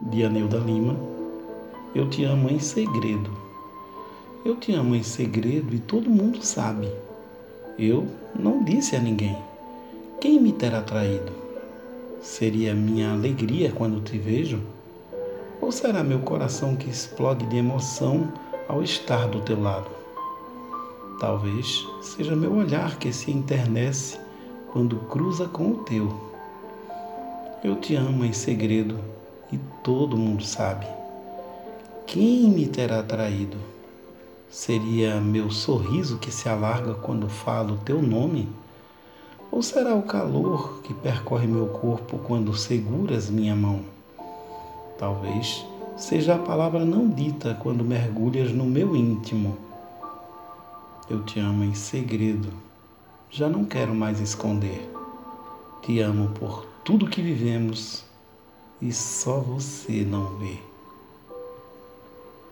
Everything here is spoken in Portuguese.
de Anilda Lima. Eu te amo em segredo. Eu te amo em segredo e todo mundo sabe. Eu não disse a ninguém. Quem me terá traído? Seria minha alegria quando te vejo? Ou será meu coração que explode de emoção ao estar do teu lado? Talvez seja meu olhar que se enternece quando cruza com o teu. Eu te amo em segredo todo mundo sabe. Quem me terá traído? Seria meu sorriso que se alarga quando falo teu nome? Ou será o calor que percorre meu corpo quando seguras minha mão? Talvez seja a palavra não dita quando mergulhas no meu íntimo. Eu te amo em segredo, já não quero mais esconder. Te amo por tudo que vivemos e só você não vê.